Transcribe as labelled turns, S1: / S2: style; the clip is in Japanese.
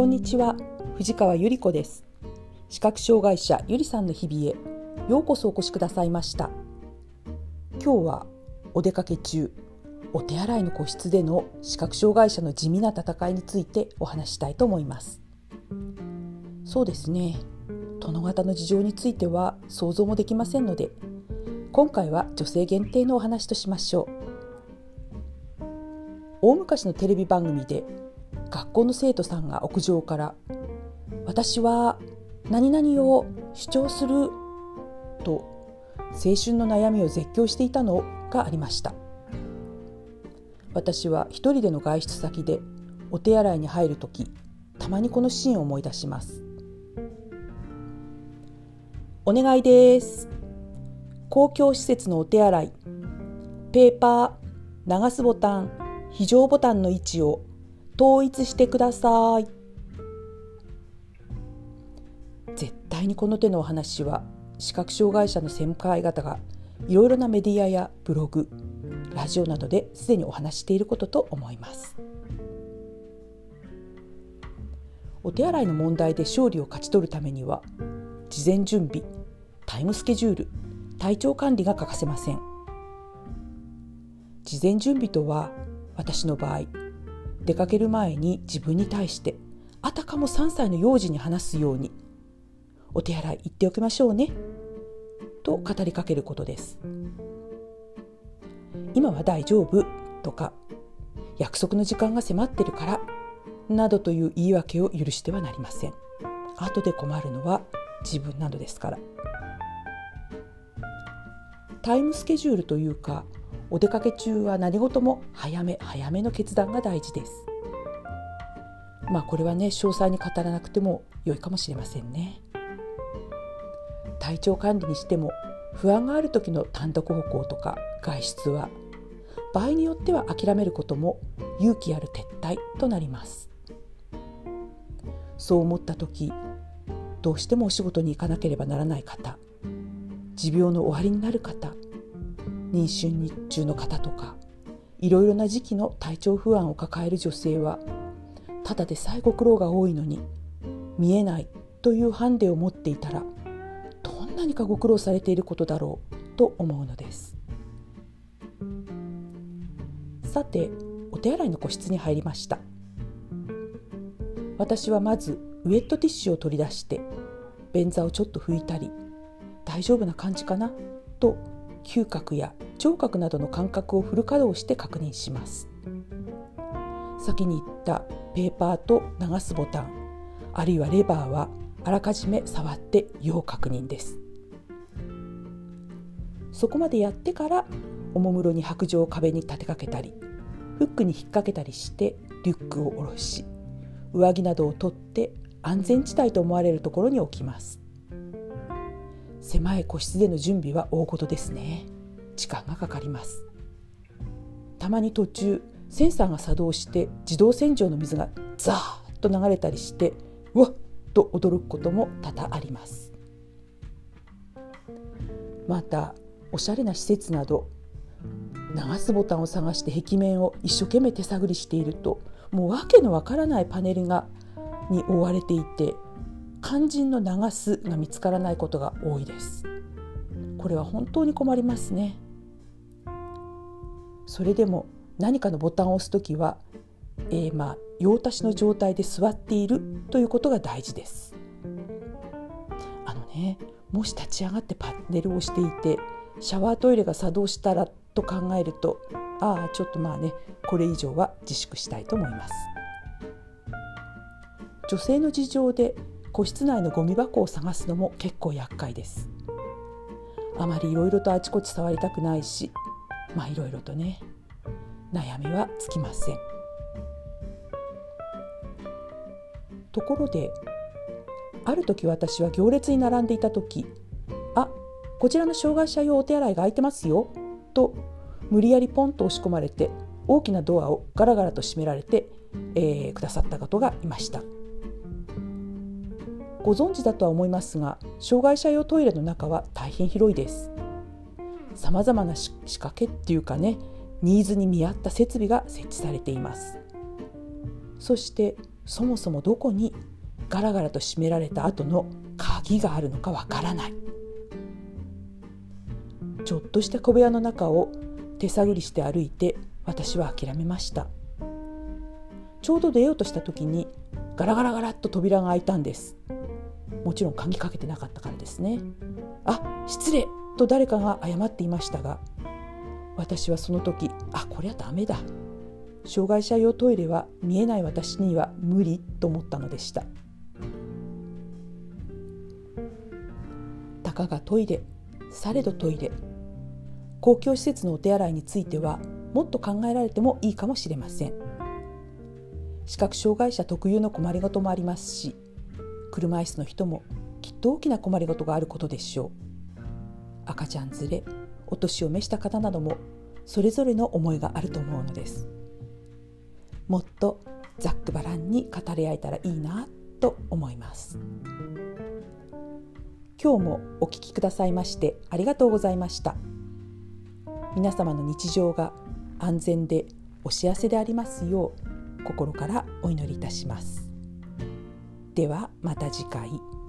S1: こんにちは。藤川ゆり子です。視覚障害者ゆりさんの日々へ。ようこそお越しくださいました。今日はお出かけ中お手洗いの個室での視覚障害者の地味な戦いについてお話したいと思います。そうですね。殿方の事情については想像もできませんので今回は女性限定のお話としましょう。大昔のテレビ番組で学校の生徒さんが屋上から「私は何々を主張する」と青春の悩みを絶叫していたのがありました私は一人での外出先でお手洗いに入る時たまにこのシーンを思い出しますお願いです。公共施設のお手洗いペーパー流すボタン非常ボタンの位置を統一してください。絶対にこの手のお話は視覚障害者の先輩方がいろいろなメディアやブログラジオなどですでにお話していることと思います。お手洗いの問題で勝利を勝ち取るためには事前準備タイムスケジュール体調管理が欠かせません。事前準備とは私の場合出かける前に自分に対してあたかも3歳の幼児に話すようにお手洗い行っておきましょうねと語りかけることです。今は大丈夫とか約束の時間が迫ってるからなどという言い訳を許してはなりません。後で困るのは自分などですから。タイムスケジュールというかお出かけ中は何事も早め早めの決断が大事です。まあこれはね詳細に語らなくても良いかもしれませんね。体調管理にしても不安がある時の単独歩行とか外出は場合によっては諦めることも勇気ある撤退となりますそう思った時どうしてもお仕事に行かなければならない方持病の終わりになる方妊娠中の方とかいろいろな時期の体調不安を抱える女性はただでさえご苦労が多いのに見えないというハンデを持っていたらどんなにかご苦労されていることだろうと思うのです。さてお手洗いの個室に入りました。私はまずウエットティッシュを取り出して便座をちょっと拭いたり大丈夫な感じかなと嗅覚や聴覚などの感覚をフル稼働して確認します。先に言ったペーパーと流すボタンあるいはレバーはあらかじめ触って要確認です。そこまでやってからおもむろに白状を壁に立てかけたりフックに引っ掛けたりしてリュックを下ろし上着などを取って安全地帯と思われるところに置きます。狭い個室での準備は大事ですね。時間がかかります。たまに途中センサーが作動して自動洗浄の水がザーッと流れたりしてうわっと驚くことも多々あります。またおしゃれな施設など流すボタンを探して壁面を一生懸命手探りしているともう訳のわからないパネルがに覆われていて肝心の流すが見つからないことが多いです。これは本当に困りますね。それでも何かのボタンを押す時は、えー、まあ用足しの状態で座っているということが大事です。あのねもし立ち上がってパネルをしていてシャワートイレが作動したらと考えるとああちょっとまあねこれ以上は自粛したいと思います。女性の事情で個室内のゴミ箱を探すのも結構厄介ですあまりいろいろとあちこち触りたくないしまあいろいろとね悩みはつきませんところである時私は行列に並んでいた時「あこちらの障害者用お手洗いが空いてますよ」と無理やりポンと押し込まれて大きなドアをガラガラと閉められて、えー、くださった方がいました。ご存知だとは思いますが障害者用トイレの中は大変広いです。さまざまな仕掛けっていうかねニーズに見合った設備が設置されています。そしてそもそもどこにガラガラと閉められた後の鍵があるのかわからない。ちょっとした小部屋の中を手探りして歩いて私は諦めました。ちょうど出ようとした時にガラガラガラっと扉が開いたんです。もちろん鍵かけてなかったからですね。あ失礼。と誰かが謝っていましたが私はその時あこりゃダメだ。障害者用トイレは見えない私には無理と思ったのでした。たかがトイレされどトイレ公共施設のお手洗いについてはもっと考えられてもいいかもしれません。視覚障害者特有の困りごともありますし車椅子の人もきっと大きな困りごとがあることでしょう。赤ちゃん連れお年を召した方などもそれぞれの思いがあると思うのです。もっとざっくばらんに語り合えたらいいなと思います。今日もお聞きくださいましてありがとうございました。皆様の日常が安全でお幸せでありますよう心からお祈りいたします。ではまた次回。